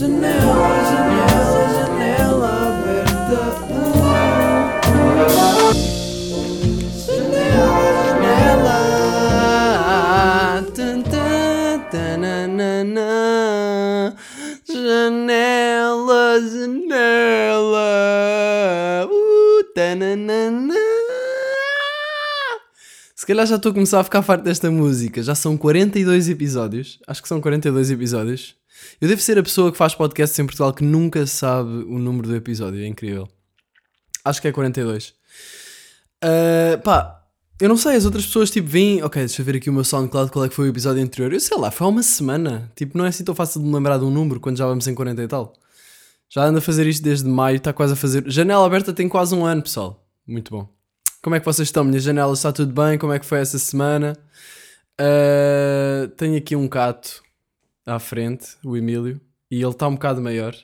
Janela, janela, janela aberta. Janela, janela. Tananana. Janela, janela. Uh, tananana. Se calhar já estou a começar a ficar farto desta música. Já são 42 episódios. Acho que são 42 episódios. Eu devo ser a pessoa que faz podcasts em Portugal que nunca sabe o número do episódio. É incrível. Acho que é 42. Uh, pá, eu não sei, as outras pessoas tipo vêm, ok, deixa eu ver aqui o meu SoundCloud, qual é que foi o episódio anterior. Eu sei lá, foi há uma semana. Tipo, não é assim tão fácil de me lembrar de um número quando já vamos em 40 e tal. Já ando a fazer isto desde maio, está quase a fazer. Janela aberta tem quase um ano, pessoal. Muito bom. Como é que vocês estão? Minha janela está tudo bem? Como é que foi essa semana? Uh, tenho aqui um gato à frente, o Emílio, e ele está um bocado maior.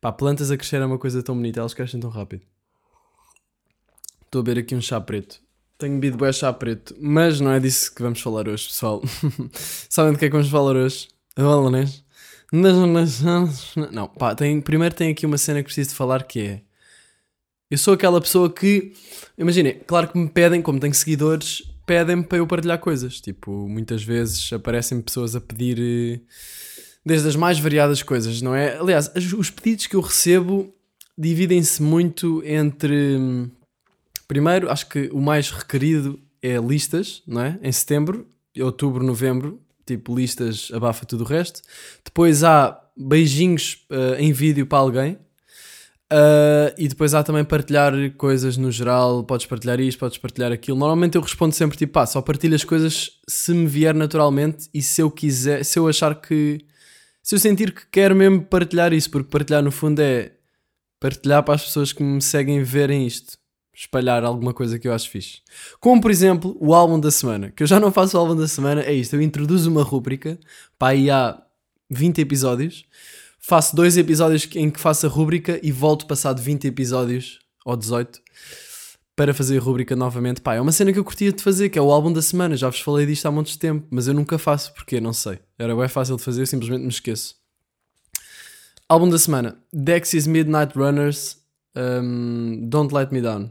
Pá, plantas a crescer é uma coisa tão bonita, elas crescem tão rápido. Estou a beber aqui um chá preto. Tenho bebido bem chá preto, mas não é disso que vamos falar hoje, pessoal. Sabem do que é que vamos falar hoje? Valonês? Não, pá, tem, primeiro tem aqui uma cena que preciso de falar que é. Eu sou aquela pessoa que. Imaginem, claro que me pedem, como tenho seguidores, pedem-me para eu partilhar coisas. Tipo, muitas vezes aparecem pessoas a pedir. eh, Desde as mais variadas coisas, não é? Aliás, os pedidos que eu recebo dividem-se muito entre. hum, Primeiro, acho que o mais requerido é listas, não é? Em setembro, outubro, novembro, tipo listas abafa tudo o resto. Depois há beijinhos eh, em vídeo para alguém. Uh, e depois há também partilhar coisas no geral, podes partilhar isto, podes partilhar aquilo. Normalmente eu respondo sempre tipo, pá, só partilho as coisas se me vier naturalmente e se eu quiser, se eu achar que, se eu sentir que quero mesmo partilhar isso, porque partilhar no fundo é partilhar para as pessoas que me seguem verem isto, espalhar alguma coisa que eu acho fixe. Como por exemplo o álbum da semana, que eu já não faço o álbum da semana, é isto, eu introduzo uma rúbrica, pá, aí há 20 episódios faço dois episódios em que faço a rúbrica e volto passado 20 episódios ou 18 para fazer a rúbrica novamente. Pá, é uma cena que eu curtia de fazer, que é o álbum da semana. Já vos falei disto há de tempo, mas eu nunca faço porque não sei. Era bem fácil de fazer, eu simplesmente me esqueço. Álbum da semana: Dexys Midnight Runners, um, Don't Let Me Down.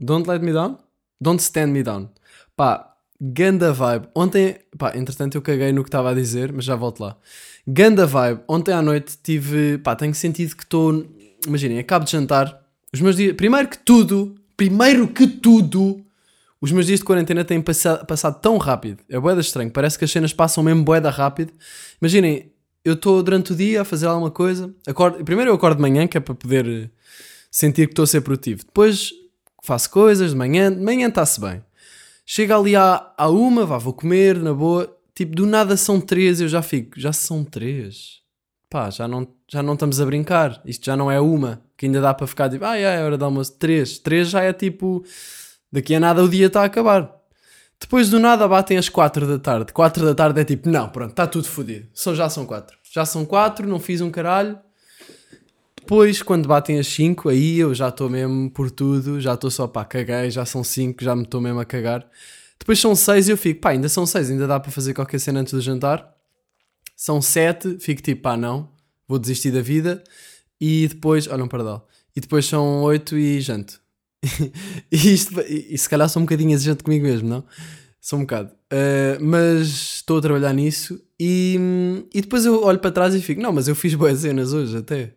Don't Let Me Down? Don't Stand Me Down. Pá, ganda vibe. Ontem, pá, entretanto eu caguei no que estava a dizer, mas já volto lá. Ganda vibe. Ontem à noite tive, pá, tenho sentido que estou, imaginem, acabo de jantar. Os meus dias, primeiro que tudo, primeiro que tudo, os meus dias de quarentena têm passado, passado tão rápido. É boeda estranho, parece que as cenas passam mesmo boeda rápido. Imaginem, eu estou durante o dia a fazer alguma coisa. Acordo, primeiro eu acordo de manhã, que é para poder sentir que estou a ser produtivo. Depois faço coisas de manhã, de manhã está-se bem. Chega ali à, à uma, vá, vou comer, na boa. Tipo, do nada são três, eu já fico, já são três. Pá, já não, já não estamos a brincar. Isto já não é uma, que ainda dá para ficar tipo, ah, é, é hora de almoço. Três. Três já é tipo, daqui a nada o dia está a acabar. Depois do nada batem as quatro da tarde. Quatro da tarde é tipo, não, pronto, está tudo fodido. Só já são quatro. Já são quatro, não fiz um caralho. Depois, quando batem as 5, aí eu já estou mesmo por tudo, já estou só pá, caguei, já são 5, já me estou mesmo a cagar. Depois são 6 e eu fico, pá, ainda são 6, ainda dá para fazer qualquer cena antes do jantar. São 7, fico tipo, pá, não, vou desistir da vida. E depois, olha um pardal. E depois são 8 e janto. e, isto, e, e se calhar sou um bocadinho exigente comigo mesmo, não? Sou um bocado. Uh, mas estou a trabalhar nisso e, e depois eu olho para trás e fico, não, mas eu fiz boas cenas hoje até.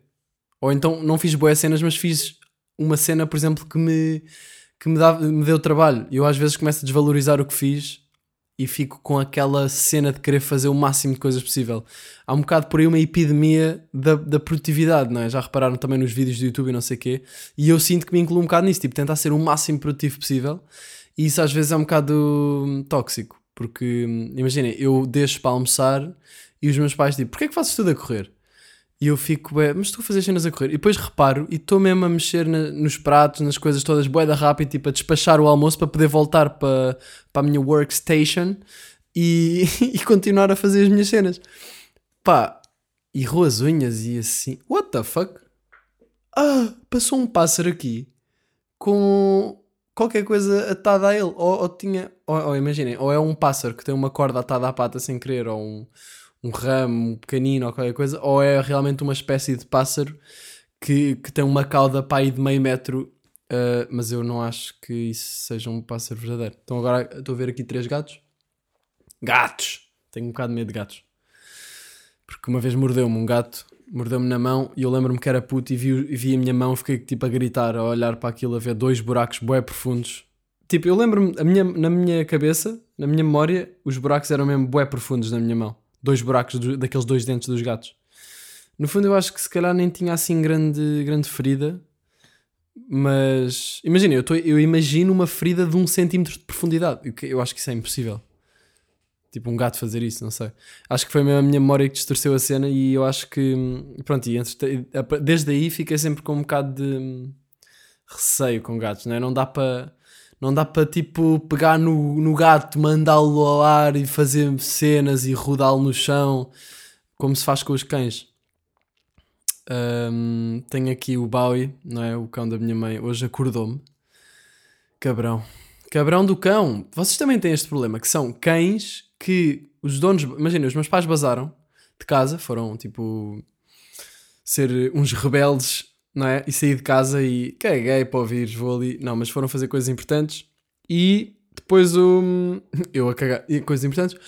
Ou então não fiz boas cenas, mas fiz uma cena, por exemplo, que me, que me, me deu trabalho. Eu às vezes começo a desvalorizar o que fiz e fico com aquela cena de querer fazer o máximo de coisas possível. Há um bocado por aí uma epidemia da, da produtividade, não é? Já repararam também nos vídeos do YouTube e não sei o quê. E eu sinto que me incluo um bocado nisso, tipo, tentar ser o máximo produtivo possível. E isso às vezes é um bocado tóxico. Porque, hum, imaginem, eu deixo para almoçar e os meus pais dizem, porquê é que fazes tudo a correr? E eu fico, bué, mas estou a fazer cenas a correr. E depois reparo e estou mesmo a mexer na- nos pratos, nas coisas todas, boeda rápido, tipo a despachar o almoço para poder voltar para, para a minha workstation e, e continuar a fazer as minhas cenas. Pá, e as unhas e assim. What the fuck? Ah, passou um pássaro aqui com qualquer coisa atada a ele. Ou, ou tinha. Ou, ou imaginem, ou é um pássaro que tem uma corda atada à pata sem querer, ou um, um ramo pequenino ou qualquer coisa, ou é realmente uma espécie de pássaro que, que tem uma cauda para aí de meio metro, uh, mas eu não acho que isso seja um pássaro verdadeiro. Então agora estou a ver aqui três gatos. Gatos! Tenho um bocado de medo de gatos. Porque uma vez mordeu-me um gato, mordeu-me na mão e eu lembro-me que era puto e vi, vi a minha mão, fiquei tipo a gritar, a olhar para aquilo, a ver dois buracos bué profundos. Tipo, eu lembro-me, minha, na minha cabeça, na minha memória, os buracos eram mesmo bué profundos na minha mão. Dois buracos do, daqueles dois dentes dos gatos. No fundo, eu acho que se calhar nem tinha assim grande, grande ferida. Mas imagina, eu, eu imagino uma ferida de um centímetro de profundidade. Eu, acho que isso é impossível. Tipo, um gato fazer isso, não sei. Acho que foi mesmo a minha memória que distorceu a cena e eu acho que. Pronto, e desde aí fiquei sempre com um bocado de receio com gatos, não é? Não dá para. Não dá para tipo pegar no, no gato, mandá-lo ao ar e fazer cenas e rodá-lo no chão, como se faz com os cães. Um, tenho aqui o Bowie, não é? O cão da minha mãe. Hoje acordou-me. Cabrão. Cabrão do cão. Vocês também têm este problema, que são cães que os donos. Imagina, os meus pais basaram de casa, foram tipo. ser uns rebeldes, não é? E sair de casa e. Caguei para ouvir, vou ali. Não, mas foram fazer coisas importantes e depois o. Eu a cagar. E coisas importantes.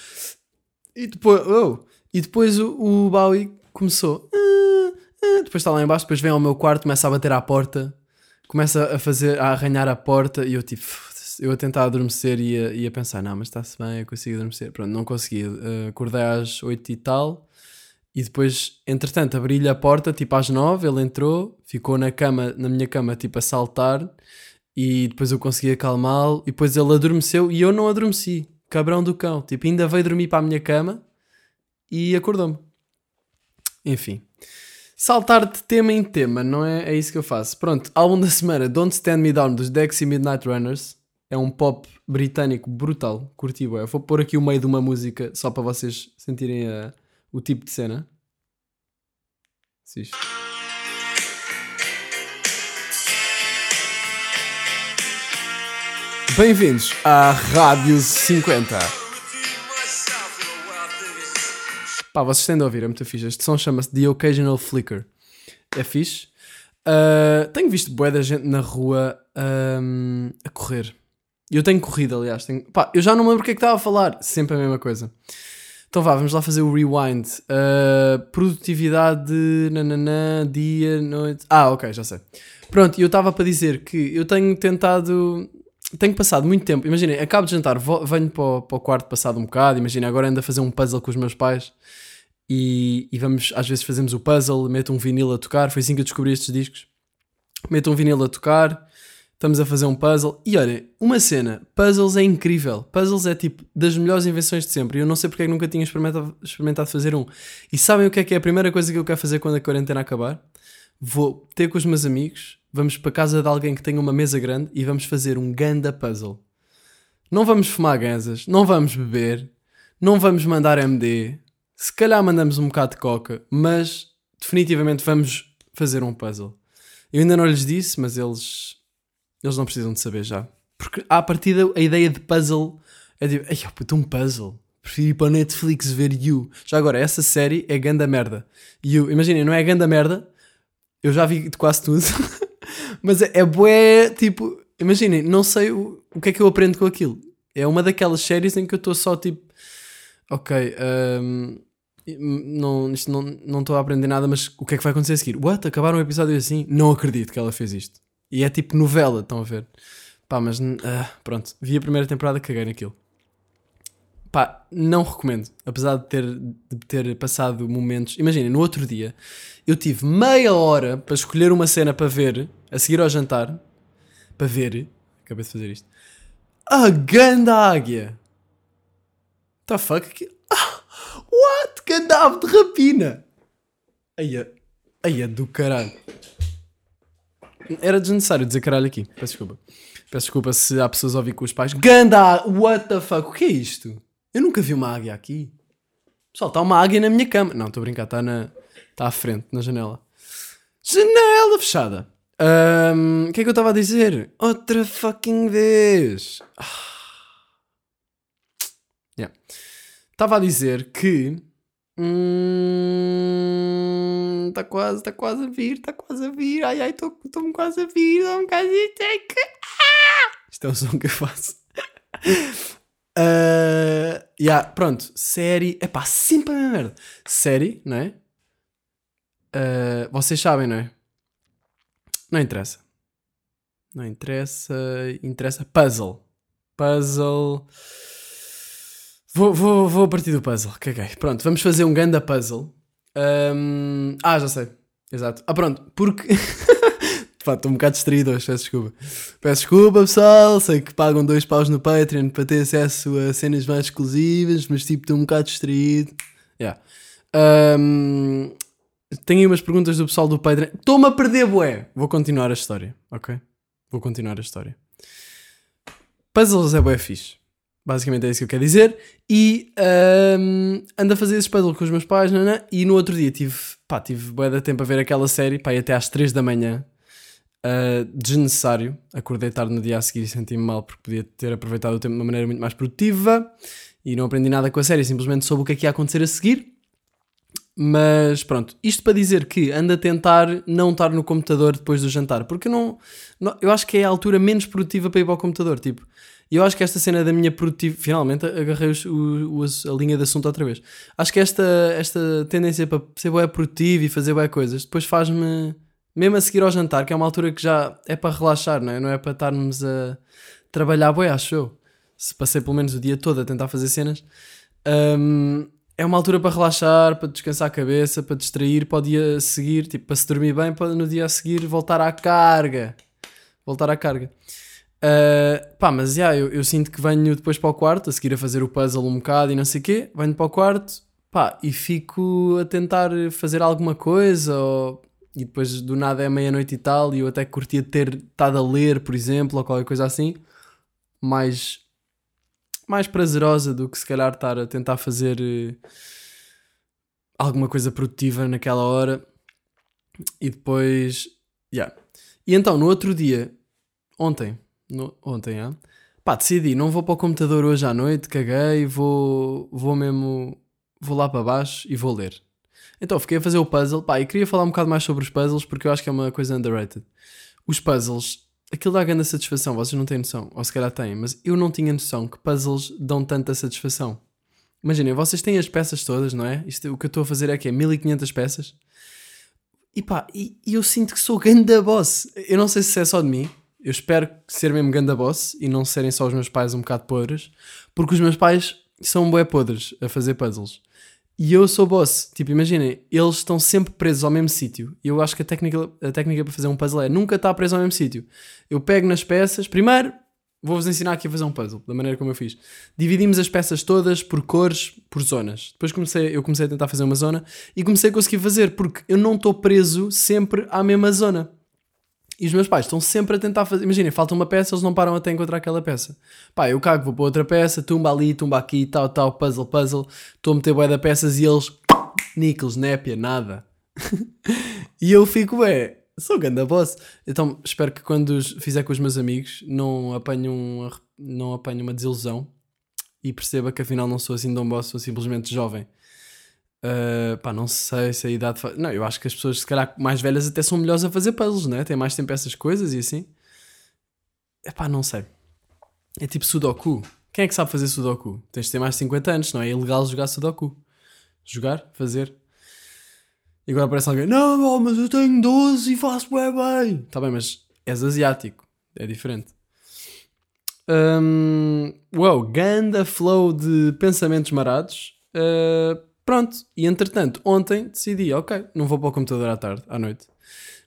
E depois. Oh, e depois o, o Bowie começou. Eh, depois está lá embaixo, depois vem ao meu quarto, começa a bater à porta, começa a fazer, a arranhar a porta e eu tipo, eu a tentar adormecer e a, e a pensar, não, mas está-se bem, eu consigo adormecer. Pronto, não consegui. Uh, acordei às 8 e tal e depois, entretanto, abri-lhe a porta, tipo às 9, ele entrou, ficou na cama, na minha cama, tipo a saltar e depois eu consegui acalmá-lo e depois ele adormeceu e eu não adormeci. Cabrão do cão. Tipo, ainda veio dormir para a minha cama e acordou-me. Enfim saltar de tema em tema, não é? É isso que eu faço. Pronto, álbum da semana, Don't Stand Me Down, dos Dexy Midnight Runners. É um pop britânico brutal, curti Eu vou pôr aqui o meio de uma música só para vocês sentirem a, o tipo de cena. Assiste. Bem-vindos à Rádio 50. Pá, vocês têm de ouvir, é muito fixe. Este som chama-se The Occasional Flicker. É fixe. Uh, tenho visto bué da gente na rua um, a correr. Eu tenho corrido, aliás. Tenho... Pá, eu já não me lembro o que é que estava a falar. Sempre a mesma coisa. Então vá, vamos lá fazer o rewind. Uh, produtividade, nananã, dia, noite. Ah, ok, já sei. Pronto, eu estava para dizer que eu tenho tentado. Tenho passado muito tempo. Imaginem, acabo de jantar, vou, venho para o, para o quarto passado um bocado. Imagina, agora ando a fazer um puzzle com os meus pais e, e, vamos, às vezes fazemos o puzzle, meto um vinil a tocar, foi assim que eu descobri estes discos. Meto um vinil a tocar, estamos a fazer um puzzle. E olha, uma cena, puzzles é incrível. Puzzles é tipo das melhores invenções de sempre. Eu não sei porque é nunca tinha experimentado, experimentado fazer um. E sabem o que é que é a primeira coisa que eu quero fazer quando a quarentena acabar? Vou ter com os meus amigos, vamos para casa de alguém que tenha uma mesa grande e vamos fazer um ganda puzzle. Não vamos fumar ganzas, não vamos beber, não vamos mandar MD, se calhar mandamos um bocado de coca, mas definitivamente vamos fazer um puzzle. Eu ainda não lhes disse, mas eles, eles não precisam de saber já. Porque à partida a ideia de puzzle é tipo, ai puto, um puzzle. Prefiro ir para a Netflix ver You. Já agora, essa série é ganda merda. You, imaginem, não é ganda merda. Eu já vi de quase tudo. mas é, é bué, tipo, imaginem, não sei o, o que é que eu aprendo com aquilo. É uma daquelas séries em que eu estou só tipo, ok, um, não, isto não estou a aprender nada, mas o que é que vai acontecer a seguir? What? Acabaram um episódio assim? Não acredito que ela fez isto. E é tipo novela, estão a ver? Pá, mas uh, pronto, vi a primeira temporada, caguei naquilo. Pá, não recomendo. Apesar de ter, de ter passado momentos. Imaginem, no outro dia eu tive meia hora para escolher uma cena para ver, a seguir ao jantar, para ver. Acabei de fazer isto. A ganda águia! The fuck? What? Que andava de rapina! Aia, aia do caralho. Era desnecessário dizer caralho aqui. Peço desculpa. Peço desculpa se há pessoas a ouvir com os pais. Ganda! What the fuck? O que é isto? Eu nunca vi uma águia aqui. Pessoal, está uma águia na minha cama. Não, estou a brincar. Está na... Está à frente, na janela. Janela fechada. O um, que é que eu estava a dizer? Outra fucking vez. Ah. Yeah. Estava a dizer que. Hum, tá quase, tá quase a vir, tá quase a vir. Ai, ai, estou-me quase a vir. Dá um bocado de ah! Isto é o som que eu faço. uh, yeah, pronto, série. Epá, sempre a merda. Série, não é? Uh, vocês sabem, não é? Não interessa. Não interessa. Interessa puzzle. Puzzle. Vou, vou, vou partir do puzzle. Caguei. Pronto, vamos fazer um ganda puzzle. Um... Ah, já sei. Exato. Ah, pronto. Porque. estou um bocado distraído hoje, peço desculpa. Peço desculpa, pessoal. Sei que pagam dois paus no Patreon para ter acesso a cenas mais exclusivas, mas tipo, estou um bocado distraído. Yeah. Um... Tenho aí umas perguntas do pessoal do Patreon. Estou-me a perder, bué. Vou continuar a história, ok? Vou continuar a história. Puzzles é bué fixe. Basicamente é isso que eu quero dizer. E um, ando a fazer esses puzzles com os meus pais, nana, e no outro dia tive, pá, tive bué de tempo a ver aquela série, pá, e até às 3 da manhã. Uh, desnecessário. Acordei tarde no dia a seguir e senti-me mal porque podia ter aproveitado o tempo de uma maneira muito mais produtiva e não aprendi nada com a série, simplesmente soube o que é que ia acontecer a seguir. Mas pronto, isto para dizer que ando a tentar não estar no computador depois do jantar, porque não, não, eu acho que é a altura menos produtiva para ir para o computador. Tipo, eu acho que esta cena da minha produtividade, finalmente agarrei o, o, a linha de assunto outra vez. Acho que esta, esta tendência para ser bem produtivo e fazer bem coisas depois faz-me, mesmo a seguir ao jantar, que é uma altura que já é para relaxar, não é? Não é para estarmos a trabalhar, bem, acho eu. Se passei pelo menos o dia todo a tentar fazer cenas. Um, é uma altura para relaxar, para descansar a cabeça, para distrair para o dia seguir, tipo, para se dormir bem, para no dia a seguir voltar à carga. Voltar à carga. Uh, pá, mas já, yeah, eu, eu, sinto que venho depois para o quarto, a seguir a fazer o puzzle um bocado e não sei o quê, venho para o quarto, pá, e fico a tentar fazer alguma coisa, ou, e depois do nada é meia-noite e tal, e eu até curtia ter estado a ler, por exemplo, ou qualquer coisa assim, mais mais prazerosa do que se calhar estar a tentar fazer uh, alguma coisa produtiva naquela hora e depois. Yeah. E então, no outro dia, ontem, no, ontem, yeah, pá, decidi, não vou para o computador hoje à noite, caguei, vou, vou mesmo, vou lá para baixo e vou ler. Então, fiquei a fazer o puzzle, pá, e queria falar um bocado mais sobre os puzzles porque eu acho que é uma coisa underrated. Os puzzles aquilo dá grande satisfação, vocês não têm noção, ou se calhar têm, mas eu não tinha noção que puzzles dão tanta satisfação. Imaginem, vocês têm as peças todas, não é? Isto, o que eu estou a fazer é que é 1500 peças. E pá, e, e eu sinto que sou ganda boss. Eu não sei se é só de mim, eu espero ser mesmo ganda boss e não serem só os meus pais um bocado podres, porque os meus pais são bué podres a fazer puzzles. E eu sou boss. Tipo, imaginem, eles estão sempre presos ao mesmo sítio. E eu acho que a técnica, a técnica para fazer um puzzle é nunca estar preso ao mesmo sítio. Eu pego nas peças, primeiro vou-vos ensinar aqui a fazer um puzzle, da maneira como eu fiz. Dividimos as peças todas por cores, por zonas. Depois comecei, eu comecei a tentar fazer uma zona e comecei a conseguir fazer, porque eu não estou preso sempre à mesma zona. E os meus pais estão sempre a tentar fazer. Imaginem, falta uma peça, eles não param até encontrar aquela peça. Pá, eu cago, vou para outra peça, tumba ali, tumba aqui, tal, tal, puzzle, puzzle. Estou a meter bué de peças e eles. Nickels, népia, nada. e eu fico, é, sou ganda boss. Então espero que quando fizer com os meus amigos não apanhe, um, não apanhe uma desilusão e perceba que afinal não sou assim tão boss, sou simplesmente jovem. Uh, pá, não sei se a idade. Fa... Não, eu acho que as pessoas, se calhar, mais velhas até são melhores a fazer puzzles, né? Têm mais tempo essas coisas e assim. É pá, não sei. É tipo Sudoku. Quem é que sabe fazer Sudoku? Tens de ter mais de 50 anos, não é? Ilegal jogar Sudoku. Jogar, fazer. E agora aparece alguém: Não, mas eu tenho 12 e faço bem bem. Tá bem, mas és asiático. É diferente. Um, wow, ganda flow de pensamentos marados. Uh, Pronto, e entretanto, ontem decidi, ok, não vou para o computador à tarde, à noite.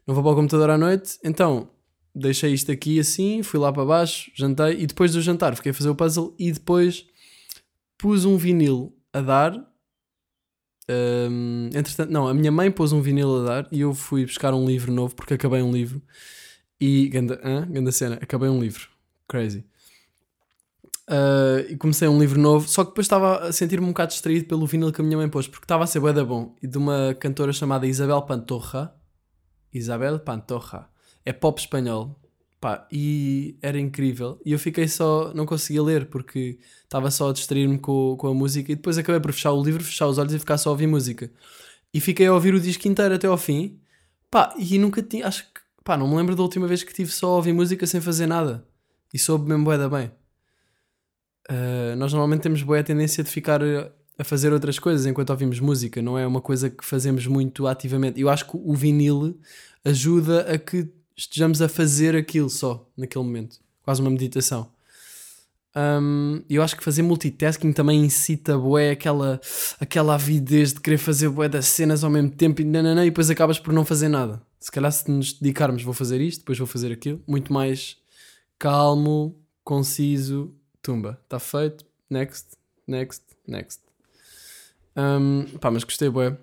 Não vou para o computador à noite, então deixei isto aqui assim, fui lá para baixo, jantei e depois do jantar fiquei a fazer o puzzle e depois pus um vinil a dar. Um, entretanto, não, a minha mãe pôs um vinil a dar e eu fui buscar um livro novo porque acabei um livro. E, ganda, hein? ganda cena, acabei um livro. Crazy. Uh, e comecei um livro novo, só que depois estava a sentir-me um bocado distraído pelo vinil que a minha mãe pôs, porque estava a ser bué da bom, e de uma cantora chamada Isabel Pantorra. Isabel Pantorra. É pop espanhol. Pá, e era incrível. E eu fiquei só, não conseguia ler porque estava só a distrair-me com, com a música e depois acabei por fechar o livro, fechar os olhos e ficar só a ouvir música. E fiquei a ouvir o disco inteiro até ao fim. Pá, e nunca tinha, acho que, pá, não me lembro da última vez que tive só a ouvir música sem fazer nada. E soube mesmo bué da bem. Uh, nós normalmente temos boa tendência de ficar a fazer outras coisas enquanto ouvimos música, não é uma coisa que fazemos muito ativamente. Eu acho que o vinil ajuda a que estejamos a fazer aquilo só, naquele momento. Quase uma meditação. Um, eu acho que fazer multitasking também incita bué aquela, aquela avidez de querer fazer bué das cenas ao mesmo tempo e, nanana, e depois acabas por não fazer nada. Se calhar se nos dedicarmos vou fazer isto, depois vou fazer aquilo, muito mais calmo, conciso, tumba, está feito, next, next, next. Um, pá, mas gostei bué.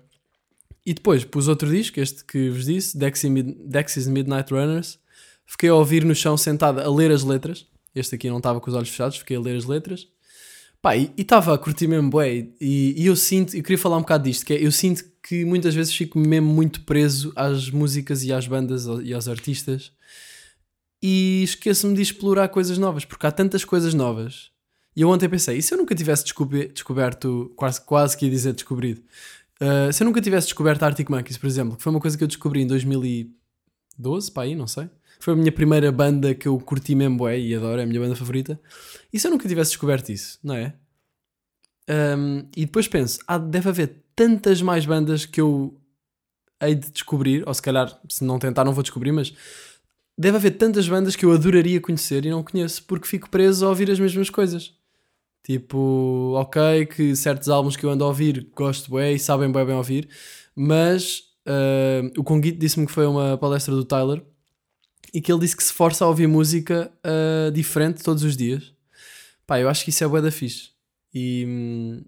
E depois pus outro disco, este que vos disse, Dexys Midnight Runners. Fiquei a ouvir no chão sentada a ler as letras. Este aqui não estava com os olhos fechados, fiquei a ler as letras. Pá, e estava a curtir mesmo bué. E, e eu sinto, eu queria falar um bocado disto, que é, eu sinto que muitas vezes fico mesmo muito preso às músicas e às bandas e aos artistas. E esqueço-me de explorar coisas novas, porque há tantas coisas novas. E eu ontem pensei, e se eu nunca tivesse descoberto, quase, quase que ia dizer descobrido, Uh, se eu nunca tivesse descoberto Arctic Monkeys, por exemplo, que foi uma coisa que eu descobri em 2012, pá aí, não sei. Foi a minha primeira banda que eu curti mesmo é, e adoro, é a minha banda favorita. E se eu nunca tivesse descoberto isso, não é? Um, e depois penso, ah, deve haver tantas mais bandas que eu hei de descobrir, ou se calhar, se não tentar, não vou descobrir, mas deve haver tantas bandas que eu adoraria conhecer e não conheço, porque fico preso a ouvir as mesmas coisas. Tipo, ok, que certos álbuns que eu ando a ouvir gosto bem e sabem bem bem ouvir, mas uh, o Conguito disse-me que foi uma palestra do Tyler e que ele disse que se força a ouvir música uh, diferente todos os dias. Pá, eu acho que isso é bué da fixe. E,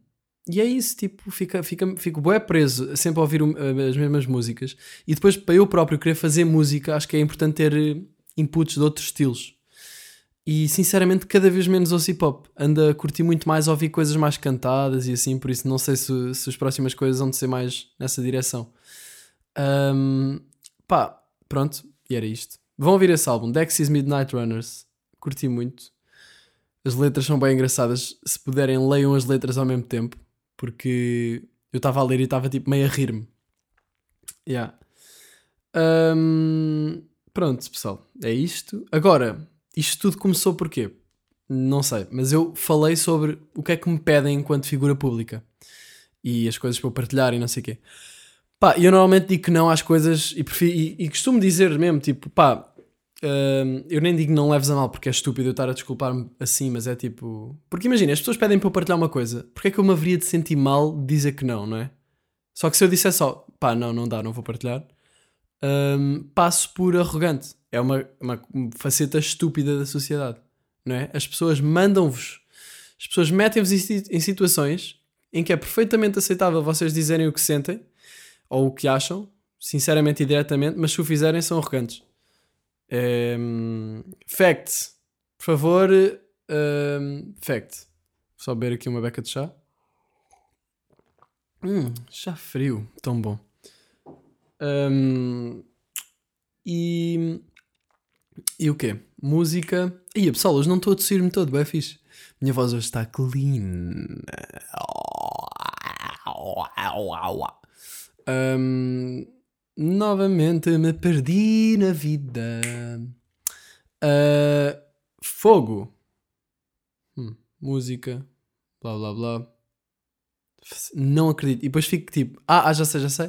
e é isso, tipo, fica, fica, fico bué preso sempre a ouvir as mesmas músicas. E depois, para eu próprio querer fazer música, acho que é importante ter inputs de outros estilos. E sinceramente, cada vez menos ouço hip hop. Anda a curtir muito mais ouvir coisas mais cantadas e assim, por isso não sei se, se as próximas coisas vão ser mais nessa direção. Um, pá, pronto, e era isto. Vão ouvir esse álbum, Dexys Midnight Runners. Curti muito. As letras são bem engraçadas. Se puderem, leiam as letras ao mesmo tempo, porque eu estava a ler e estava tipo meio a rir-me. Yeah. Um, pronto, pessoal, é isto. Agora, isto tudo começou porquê? Não sei, mas eu falei sobre o que é que me pedem enquanto figura pública e as coisas para eu partilhar e não sei o quê. Pá, eu normalmente digo que não às coisas e, prefiro, e, e costumo dizer mesmo, tipo, pá, uh, eu nem digo não leves a mal porque é estúpido eu estar a desculpar-me assim, mas é tipo. Porque imagina, as pessoas pedem para eu partilhar uma coisa, porque é que eu me haveria de sentir mal de dizer que não, não é? Só que se eu disser só, pá, não, não dá, não vou partilhar, passo por arrogante. É uma, uma faceta estúpida da sociedade, não é? As pessoas mandam-vos, as pessoas metem-vos em situações em que é perfeitamente aceitável vocês dizerem o que sentem ou o que acham, sinceramente e diretamente, mas se o fizerem são arrogantes. Um, fact, por favor, um, fact. Vou só beber aqui uma beca de chá. Hum, chá frio, tão bom. Um, e. E o quê? Música. E pessoal, hoje não estou a tossir-me todo, é fixe. Minha voz hoje está clean. Um, novamente me perdi na vida. Uh, fogo. Hum, música. Blá blá blá. Não acredito. E depois fico tipo, ah, ah já sei, já sei.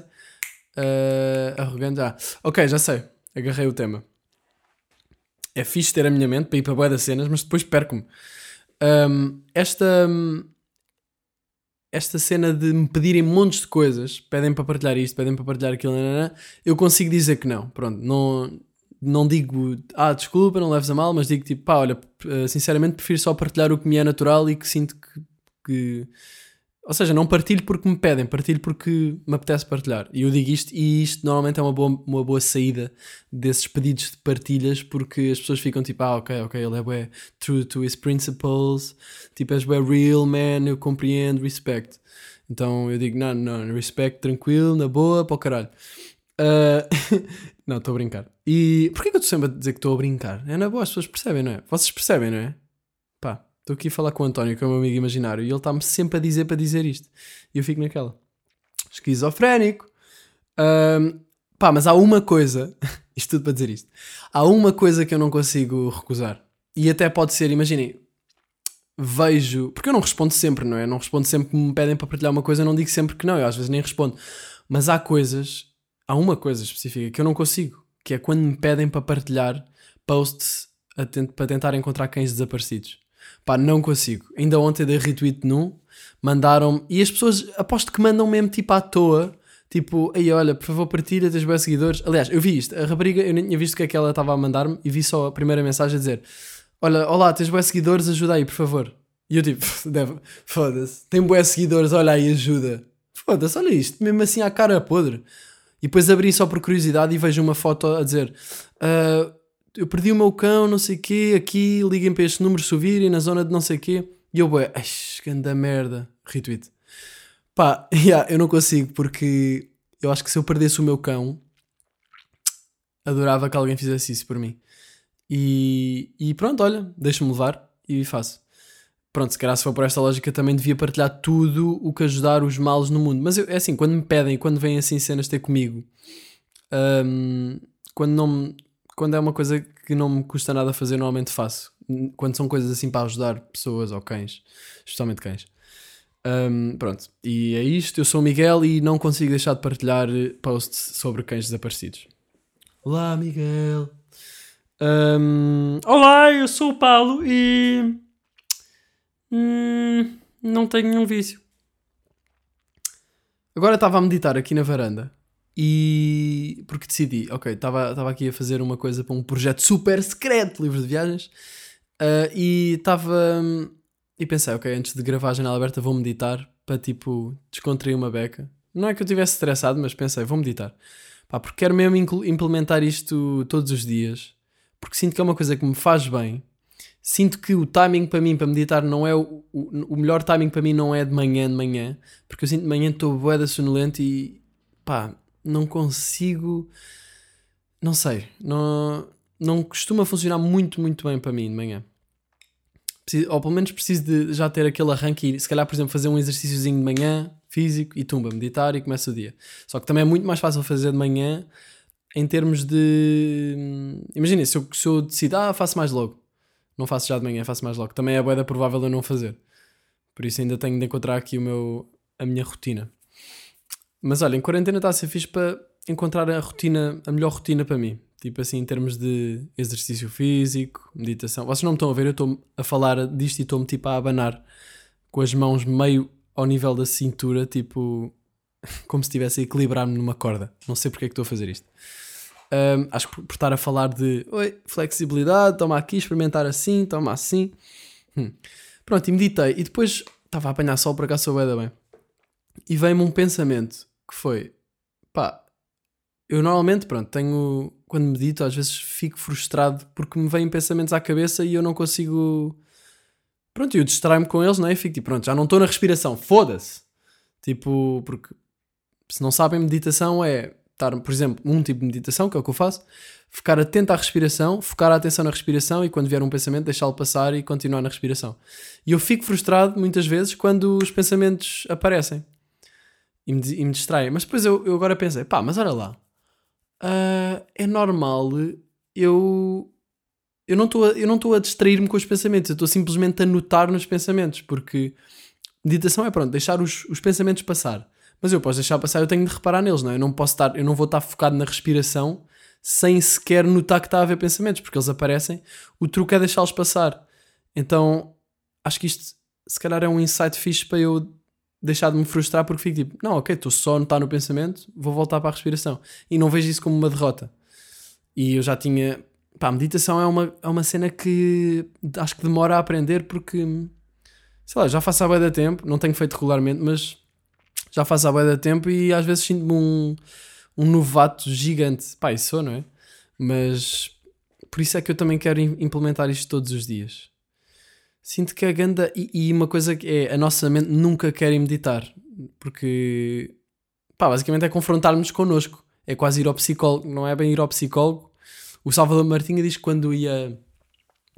Uh, arrogante. Ah, ok, já sei. Agarrei o tema. É fixe ter a minha mente para ir para boa das cenas, mas depois perco-me. Um, esta, esta cena de me pedirem montes de coisas, pedem para partilhar isto, pedem para partilhar aquilo, eu consigo dizer que não. Pronto, não, não digo, ah, desculpa, não leves a mal, mas digo tipo, pá, olha, eh, sinceramente prefiro só partilhar o que me é natural e que sinto que, que ou seja, não partilho porque me pedem, partilho porque me apetece partilhar. E eu digo isto, e isto normalmente é uma boa, uma boa saída desses pedidos de partilhas, porque as pessoas ficam tipo, ah, ok, ok, ele é bué true to his principles, tipo, és bué real, man, eu compreendo, respect. Então eu digo, não, não, respect, tranquilo, na boa, para o caralho. Uh, não, estou a brincar. E porquê que eu estou sempre a dizer que estou a brincar? É na boa, as pessoas percebem, não é? Vocês percebem, não é? Estou aqui a falar com o António, que é o meu amigo imaginário, e ele está-me sempre a dizer para dizer isto. E eu fico naquela. Esquizofrénico. Um, pá, mas há uma coisa, isto tudo para dizer isto. Há uma coisa que eu não consigo recusar. E até pode ser, imaginem, vejo. Porque eu não respondo sempre, não é? Não respondo sempre que me pedem para partilhar uma coisa, eu não digo sempre que não, eu às vezes nem respondo. Mas há coisas, há uma coisa específica que eu não consigo, que é quando me pedem para partilhar posts para tentar encontrar cães desaparecidos. Pá, não consigo. Ainda ontem dei retweet num, mandaram e as pessoas aposto que mandam mesmo tipo à toa. Tipo, aí olha, por favor, partilha, tens bons seguidores. Aliás, eu vi isto, a rapariga, eu nem tinha visto o que é que ela estava a mandar-me e vi só a primeira mensagem a dizer: Olha, olá, tens bons seguidores, ajuda aí, por favor. E eu tipo, foda-se, tem bons seguidores, olha aí, ajuda. Foda-se, olha isto, mesmo assim à cara podre. E depois abri só por curiosidade e vejo uma foto a dizer: uh, Eu perdi o meu cão, não sei o quê, aqui, liguem para este número se ouvirem, na zona de não sei o quê. E eu, ué, ganda merda. Retweet. Pá, yeah, eu não consigo porque eu acho que se eu perdesse o meu cão, adorava que alguém fizesse isso por mim. E, e pronto, olha, deixa-me levar e faço. Pronto, se calhar se for por esta lógica também devia partilhar tudo o que ajudar os males no mundo. Mas eu, é assim, quando me pedem, quando vêm assim cenas ter comigo, um, quando, não, quando é uma coisa que não me custa nada fazer, normalmente faço. Quando são coisas assim para ajudar pessoas ou cães, especialmente cães. Um, pronto, e é isto. Eu sou o Miguel e não consigo deixar de partilhar posts sobre cães desaparecidos. Olá, Miguel. Um, olá, eu sou o Paulo e. Hum, não tenho nenhum vício. Agora estava a meditar aqui na varanda e. Porque decidi, ok, estava aqui a fazer uma coisa para um projeto super secreto, livro de viagens, uh, e estava. E pensei, ok, antes de gravar a janela aberta vou meditar para tipo descontrair uma beca. Não é que eu estivesse estressado, mas pensei, vou meditar. Pá, porque quero mesmo implementar isto todos os dias porque sinto que é uma coisa que me faz bem. Sinto que o timing para mim, para meditar, não é o, o, o melhor timing para mim não é de manhã, de manhã, porque eu sinto de manhã estou boeda sonolento e pá, não consigo, não sei, não, não costuma funcionar muito, muito bem para mim de manhã. Preciso, ou pelo menos preciso de já ter aquele arranque e se calhar, por exemplo, fazer um exercíciozinho de manhã, físico, e tumba, meditar e começa o dia. Só que também é muito mais fácil fazer de manhã em termos de. Imagina, se eu, se eu decido, ah, faço mais logo. Não faço já de manhã, faço mais logo. Também é boeda provável eu não fazer. Por isso ainda tenho de encontrar aqui o meu, a minha rotina. Mas olha, em quarentena está a ser fixe para encontrar a rotina, a melhor rotina para mim. Tipo assim, em termos de exercício físico, meditação. Vocês não me estão a ver, eu estou a falar disto e estou-me tipo a abanar com as mãos meio ao nível da cintura, tipo como se estivesse a equilibrar-me numa corda. Não sei porque é que estou a fazer isto. Um, acho que por, estar a falar de oi, flexibilidade, toma aqui, experimentar assim, toma assim. Hum. Pronto, e meditei. E depois estava a apanhar sol para cá, sou bem. E veio-me um pensamento que foi: pá, eu normalmente, pronto, tenho. Quando medito, às vezes fico frustrado porque me vêm pensamentos à cabeça e eu não consigo. Pronto, eu distraio-me com eles, não é? E fico tipo, pronto, já não estou na respiração, foda-se. Tipo, porque se não sabem, meditação é estar, por exemplo, um tipo de meditação, que é o que eu faço, ficar atento à respiração, focar a atenção na respiração e quando vier um pensamento deixá-lo passar e continuar na respiração. E eu fico frustrado muitas vezes quando os pensamentos aparecem e me, e me distraem. Mas depois eu, eu agora pensei, pá, mas olha lá, uh, é normal eu. Eu não estou a, a distrair-me com os pensamentos, eu estou simplesmente a notar nos pensamentos, porque meditação é pronto, deixar os, os pensamentos passar mas eu posso deixar passar, eu tenho de reparar neles, não é? Eu não posso estar, eu não vou estar focado na respiração sem sequer notar que está a haver pensamentos, porque eles aparecem. O truque é deixá-los passar. Então, acho que isto se calhar é um insight fixe para eu deixar de me frustrar porque fico tipo, não, ok, estou só a notar no pensamento, vou voltar para a respiração. E não vejo isso como uma derrota. E eu já tinha. Pá, a meditação é uma, é uma cena que acho que demora a aprender porque, sei lá, já faço há bem da tempo, não tenho feito regularmente, mas já faz há bem tempo e às vezes sinto-me um, um novato gigante. Pá, isso sou, não é? Mas por isso é que eu também quero implementar isto todos os dias. Sinto que a ganda. E, e uma coisa que é: a nossa mente nunca quer meditar. Porque. Pá, basicamente é confrontarmos connosco. é quase ir ao psicólogo, não é bem ir ao psicólogo. O Salvador Martinha diz que quando ia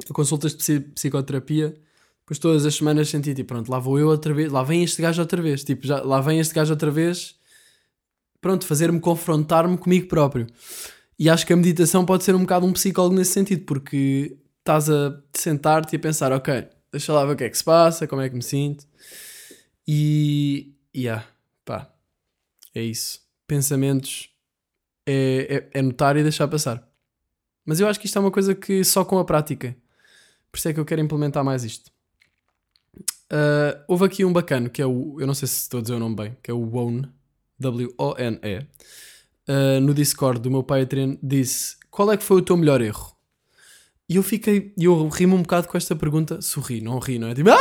a consultas de psicoterapia, depois todas as semanas sentia tipo, pronto, lá vou eu outra vez, lá vem este gajo outra vez, tipo, já, lá vem este gajo outra vez, pronto, fazer-me confrontar-me comigo próprio. E acho que a meditação pode ser um bocado um psicólogo nesse sentido, porque estás a sentar-te e a pensar, ok, deixa lá ver o que é que se passa, como é que me sinto. E, yeah, pá, é isso. Pensamentos é, é, é notar e deixar passar. Mas eu acho que isto é uma coisa que só com a prática. Por isso é que eu quero implementar mais isto. Uh, houve aqui um bacano que é o. Eu não sei se estou a dizer o nome bem, que é o Wone, W-O-N-E. Uh, no Discord do meu pai treino disse: Qual é que foi o teu melhor erro? E eu fiquei. E eu rimo um bocado com esta pergunta. Sorri, não ri, não é? Tipo, ah!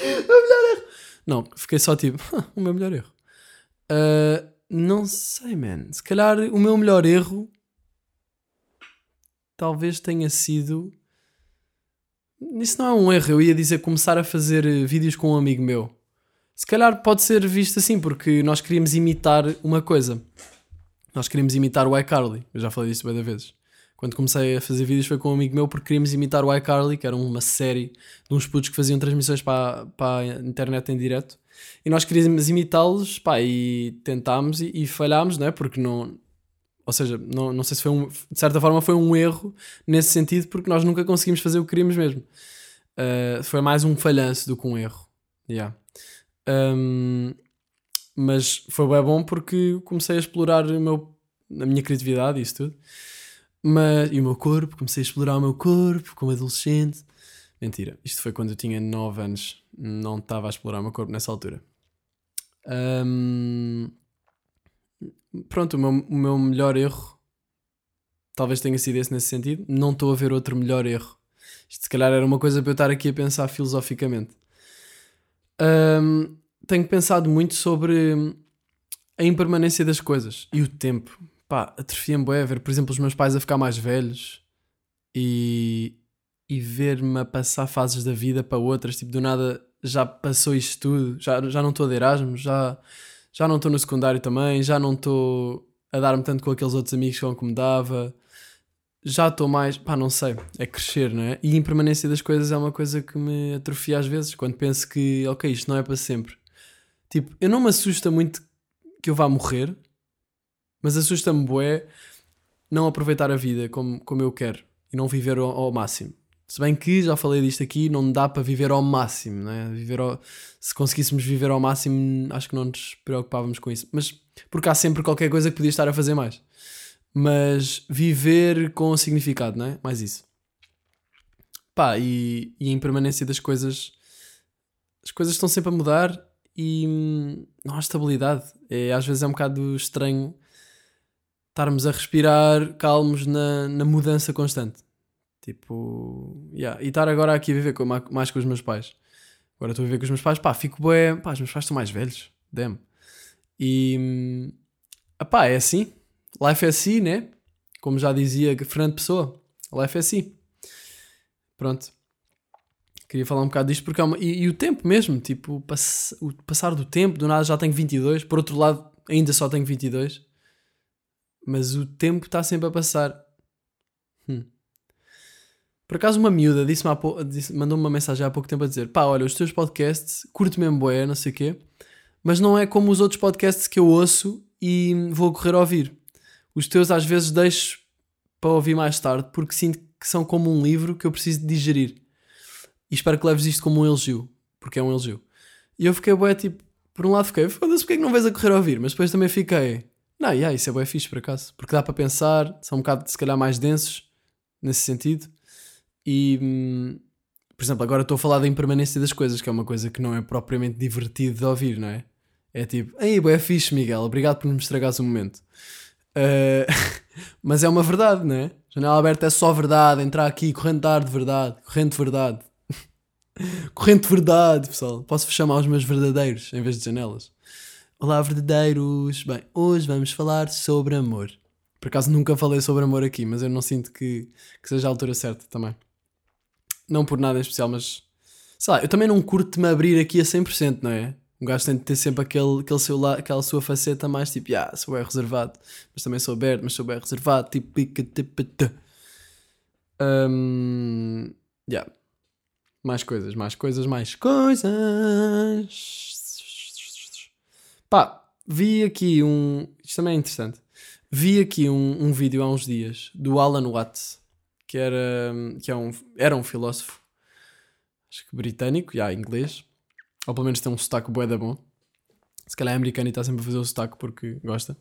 o melhor erro! Não, fiquei só tipo, o meu melhor erro. Uh, não sei, man. Se calhar o meu melhor erro talvez tenha sido isso não é um erro, eu ia dizer começar a fazer eh, vídeos com um amigo meu. Se calhar pode ser visto assim, porque nós queríamos imitar uma coisa. Nós queríamos imitar o iCarly. Eu já falei disso várias vezes. Quando comecei a fazer vídeos foi com um amigo meu porque queríamos imitar o iCarly, que era uma série de uns putos que faziam transmissões para, para a internet em direto. E nós queríamos imitá-los, pá, e tentámos e, e falhámos, não é? Porque não, ou seja, não, não sei se foi um. De certa forma, foi um erro nesse sentido, porque nós nunca conseguimos fazer o que queríamos mesmo. Uh, foi mais um falhanço do que um erro. Yeah. Um, mas foi bem bom porque comecei a explorar o meu, a minha criatividade e isso tudo. Mas, e o meu corpo, comecei a explorar o meu corpo como adolescente. Mentira, isto foi quando eu tinha 9 anos, não estava a explorar o meu corpo nessa altura. Um, pronto, o meu, o meu melhor erro talvez tenha sido esse nesse sentido. Não estou a ver outro melhor erro. Isto se calhar era uma coisa para eu estar aqui a pensar filosoficamente. Um, tenho pensado muito sobre a impermanência das coisas e o tempo. Pá, atrofia-me bué ver, por exemplo, os meus pais a ficar mais velhos e, e ver-me a passar fases da vida para outras. Tipo, do nada já passou isto tudo, já, já não estou de Erasmus, já já não estou no secundário também, já não estou a dar-me tanto com aqueles outros amigos com que me dava, já estou mais, pá, não sei, é crescer, não é? E a impermanência das coisas é uma coisa que me atrofia às vezes, quando penso que, ok, isto não é para sempre. Tipo, eu não me assusta muito que eu vá morrer, mas assusta-me bué não aproveitar a vida como, como eu quero e não viver ao, ao máximo. Se bem que já falei disto aqui, não dá para viver ao máximo, né? Viver ao... se conseguíssemos viver ao máximo, acho que não nos preocupávamos com isso. Mas porque há sempre qualquer coisa que podia estar a fazer mais. Mas viver com significado, não é? Mais isso. Pá, e, e a impermanência das coisas. As coisas estão sempre a mudar e não há estabilidade. É, às vezes é um bocado estranho estarmos a respirar calmos na, na mudança constante. Tipo, yeah. e estar agora aqui a viver com, mais com os meus pais. Agora estou a viver com os meus pais, pá, fico bem, pá, os meus pais estão mais velhos, damn. E, pá, é assim. Life é assim, né? Como já dizia Fernando Pessoa, life é assim. Pronto. Queria falar um bocado disto porque é uma... e, e, o tempo mesmo, tipo, pass... o passar do tempo, do nada já tenho 22, por outro lado ainda só tenho 22. Mas o tempo está sempre a passar. Hum. Por acaso uma miúda disse-me disse, mandou-me uma mensagem há pouco tempo a dizer pá, olha, os teus podcasts, curto mesmo boé, não sei o quê, mas não é como os outros podcasts que eu ouço e vou correr a ouvir. Os teus às vezes deixo para ouvir mais tarde porque sinto que são como um livro que eu preciso digerir. E espero que leves isto como um elogio, porque é um elogio. E eu fiquei boé, tipo, por um lado fiquei, foda-se, porque é que não vais a correr a ouvir? Mas depois também fiquei, não, yeah, isso é boé fixe por acaso, porque dá para pensar, são um bocado se calhar mais densos nesse sentido e, hum, por exemplo, agora estou a falar da impermanência das coisas, que é uma coisa que não é propriamente divertido de ouvir, não é? É tipo, ei, é fixe, Miguel, obrigado por me estragares o momento. Uh, mas é uma verdade, não é? Janela aberta é só verdade, entrar aqui, corrente de ar de verdade, corrente de verdade. corrente de verdade, pessoal. Posso chamar os meus verdadeiros em vez de janelas. Olá, verdadeiros. Bem, hoje vamos falar sobre amor. Por acaso nunca falei sobre amor aqui, mas eu não sinto que, que seja a altura certa também. Não por nada em especial, mas sei lá, eu também não curto-me abrir aqui a 100%, não é? Um gajo tem de ter sempre aquele, aquele seu la- aquela sua faceta mais tipo, ah, sou bem reservado, mas também sou aberto, mas sou bem reservado, tipo, pica, tipo. Hum, yeah. Mais coisas, mais coisas, mais coisas. Pá, vi aqui um. Isto também é interessante. Vi aqui um, um vídeo há uns dias do Alan Watts, que era, que é um, era um filósofo, acho que britânico, já inglês, ou pelo menos tem um sotaque bué da bom. Se calhar é americano e está sempre a fazer o sotaque porque gosta.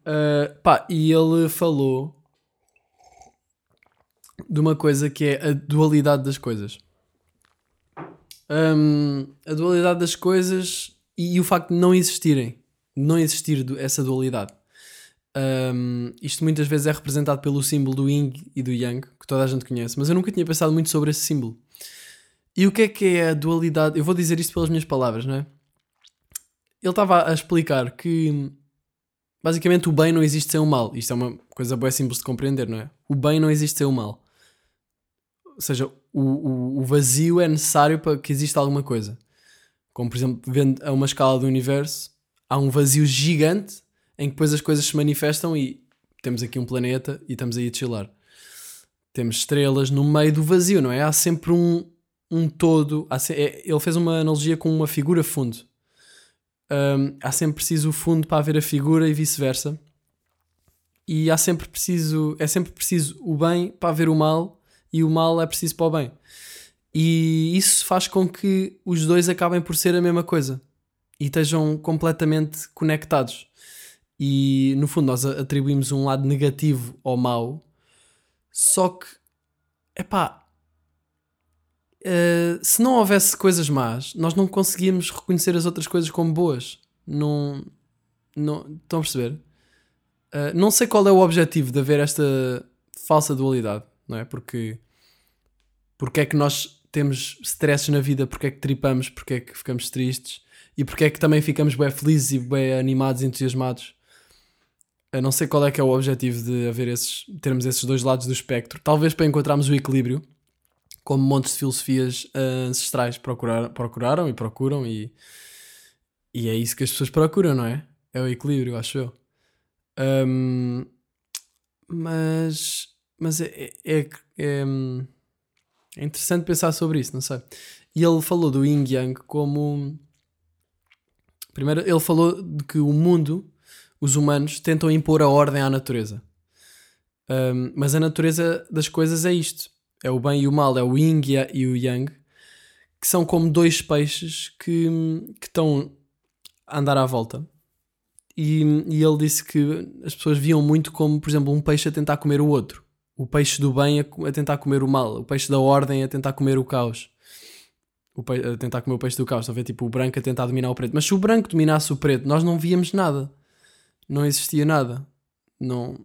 Uh, pá, e ele falou de uma coisa que é a dualidade das coisas. Um, a dualidade das coisas e, e o facto de não existirem, não existir essa dualidade. Um, isto muitas vezes é representado pelo símbolo do Yin e do Yang, que toda a gente conhece, mas eu nunca tinha pensado muito sobre esse símbolo. E o que é que é a dualidade? Eu vou dizer isto pelas minhas palavras, não é? Ele estava a explicar que basicamente o bem não existe sem o mal. Isto é uma coisa boa simples de compreender, não é? O bem não existe sem o mal. Ou seja, o, o, o vazio é necessário para que exista alguma coisa. Como, por exemplo, vendo a uma escala do universo, há um vazio gigante em que depois as coisas se manifestam e temos aqui um planeta e estamos aí a chilar. Temos estrelas no meio do vazio, não é? Há sempre um, um todo. se- é- ele fez uma analogia com uma figura fundo. Hum, há sempre preciso o fundo para haver a figura e vice-versa. E há sempre preciso, é sempre preciso o bem para haver o mal e o mal é preciso para o bem. E isso faz com que os dois acabem por ser a mesma coisa e estejam completamente conectados. E no fundo, nós atribuímos um lado negativo ao mau, só que, epá, eh, se não houvesse coisas más, nós não conseguíamos reconhecer as outras coisas como boas. Não, não estão a perceber? Eh, não sei qual é o objetivo de haver esta falsa dualidade, não é? Porque porque é que nós temos stresses na vida, porque é que tripamos, porque é que ficamos tristes e porque é que também ficamos bem felizes e bem animados e entusiasmados. Eu não sei qual é que é o objetivo de haver esses, termos esses dois lados do espectro. Talvez para encontrarmos o equilíbrio, como montes de filosofias ah, ancestrais procurar, procuraram e procuram, e, e é isso que as pessoas procuram, não é? É o equilíbrio, acho eu. Ahm, mas mas é, é, é, hum, é interessante pensar sobre isso, não sei. E ele falou do Yin Yang como. Primeiro, ele falou de que o mundo, os humanos, tentam impor a ordem à natureza. Um, mas a natureza das coisas é isto: é o bem e o mal, é o Yin e o Yang, que são como dois peixes que, que estão a andar à volta. E, e ele disse que as pessoas viam muito como, por exemplo, um peixe a tentar comer o outro. O peixe do bem a, a tentar comer o mal. O peixe da ordem a tentar comer o caos. O a tentar comer o peixe do caos. Estão a ver? Tipo, o branco a tentar dominar o preto. Mas se o branco dominasse o preto, nós não víamos nada. Não existia nada. Não,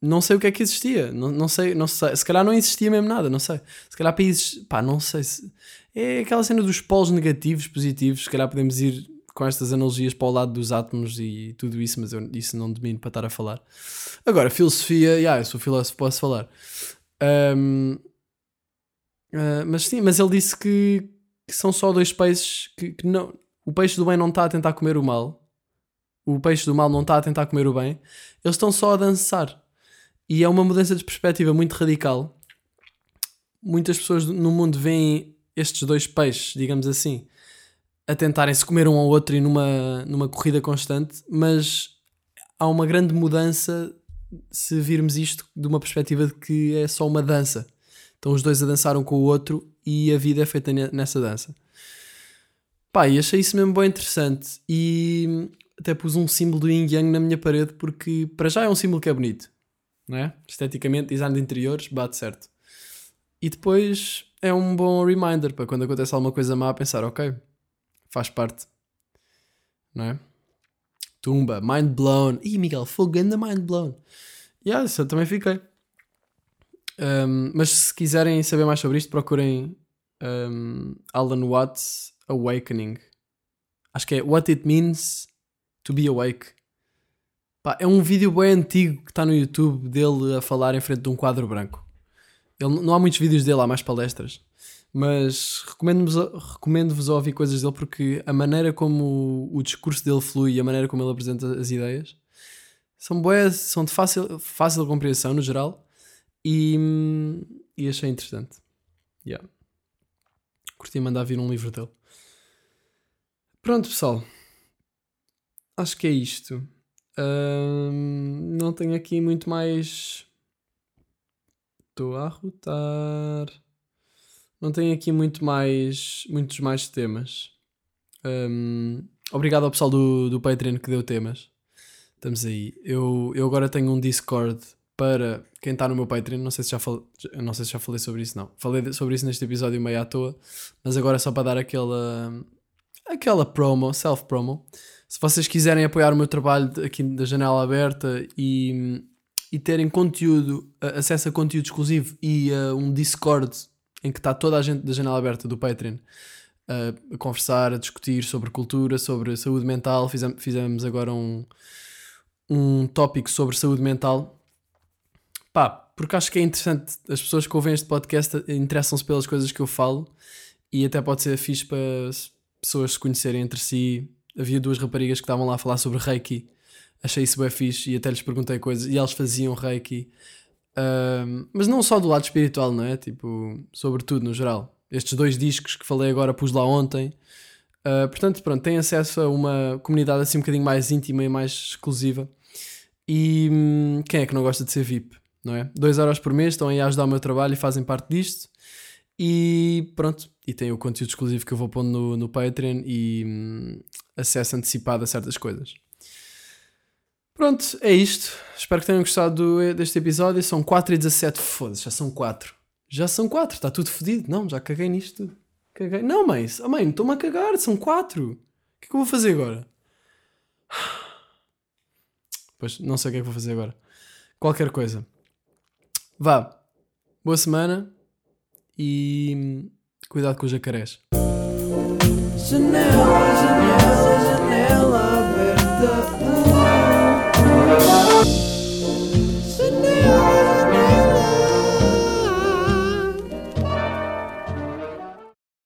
não sei o que é que existia. Não, não, sei, não sei. Se calhar não existia mesmo nada. Não sei. Se calhar países. Pá, não sei se. É aquela cena dos polos negativos, positivos. Se calhar podemos ir com estas analogias para o lado dos átomos e tudo isso, mas eu isso não domino para estar a falar. Agora, filosofia, yeah, eu sou filósofo, posso falar. Ahm, ah, mas sim, mas ele disse que, que são só dois peixes que, que não. O peixe do bem não está a tentar comer o mal. O peixe do mal não está a tentar comer o bem. Eles estão só a dançar. E é uma mudança de perspectiva muito radical. Muitas pessoas no mundo veem estes dois peixes, digamos assim, a tentarem se comer um ao outro e numa, numa corrida constante, mas há uma grande mudança se virmos isto de uma perspectiva de que é só uma dança. Estão os dois a dançar um com o outro e a vida é feita ne- nessa dança. Pá, e achei isso mesmo bem interessante. E até pus um símbolo do Yin Yang na minha parede porque, para já, é um símbolo que é bonito, não é? Esteticamente, design de interiores, bate certo. E depois é um bom reminder para quando acontece alguma coisa má, pensar, ok, faz parte, não é? Tumba, mind blown. Ih, Miguel, fogo, anda mind blown. Yeah, isso eu também fiquei. Um, mas se quiserem saber mais sobre isto, procurem um, Alan Watts Awakening. Acho que é What It Means to Be Awake. Pá, é um vídeo bem antigo que está no YouTube dele a falar em frente de um quadro branco. Ele, não há muitos vídeos dele, há mais palestras. Mas recomendo-vos recomendo ouvir coisas dele porque a maneira como o, o discurso dele flui e a maneira como ele apresenta as ideias são boas, são de fácil, fácil compreensão no geral e, e achei interessante. Yeah. Curti mandar vir um livro dele. Pronto, pessoal. Acho que é isto. Não tenho aqui muito mais. Estou a arrotar. Não tenho aqui muito mais, muitos mais temas. Um, obrigado ao pessoal do, do Patreon que deu temas. Estamos aí. Eu, eu agora tenho um Discord para quem está no meu Patreon. Não sei, se já falei, não sei se já falei sobre isso, não. Falei sobre isso neste episódio meio à toa, mas agora é só para dar aquela, aquela promo, self-promo. Se vocês quiserem apoiar o meu trabalho aqui da janela aberta e, e terem conteúdo, acesso a conteúdo exclusivo e uh, um Discord em que está toda a gente da janela aberta do Patreon uh, a conversar, a discutir sobre cultura, sobre saúde mental. Fizemos, fizemos agora um, um tópico sobre saúde mental. Pá, porque acho que é interessante. As pessoas que ouvem este podcast interessam-se pelas coisas que eu falo e até pode ser fixe para pessoas se conhecerem entre si. Havia duas raparigas que estavam lá a falar sobre Reiki. Achei isso bem fixe e até lhes perguntei coisas e elas faziam Reiki. Mas não só do lado espiritual, não é? Tipo, sobretudo no geral. Estes dois discos que falei agora pus lá ontem. Uh, portanto, pronto, tem acesso a uma comunidade assim um bocadinho mais íntima e mais exclusiva. E hum, quem é que não gosta de ser VIP, não é? 2 euros por mês estão aí a ajudar o meu trabalho e fazem parte disto. E pronto, e tem o conteúdo exclusivo que eu vou pondo no, no Patreon e hum, acesso antecipado a certas coisas. Pronto, é isto. Espero que tenham gostado deste episódio. São 4 e 17. Foda-se, já são 4. Já são 4, está tudo fodido. Não, já caguei nisto. Caguei. Não, mãe, oh, mãe, estou-me a cagar, são 4. O que é que eu vou fazer agora? Pois, não sei o que é que vou fazer agora. Qualquer coisa. Vá. Boa semana e cuidado com os jacarés. Janela, janela, janela.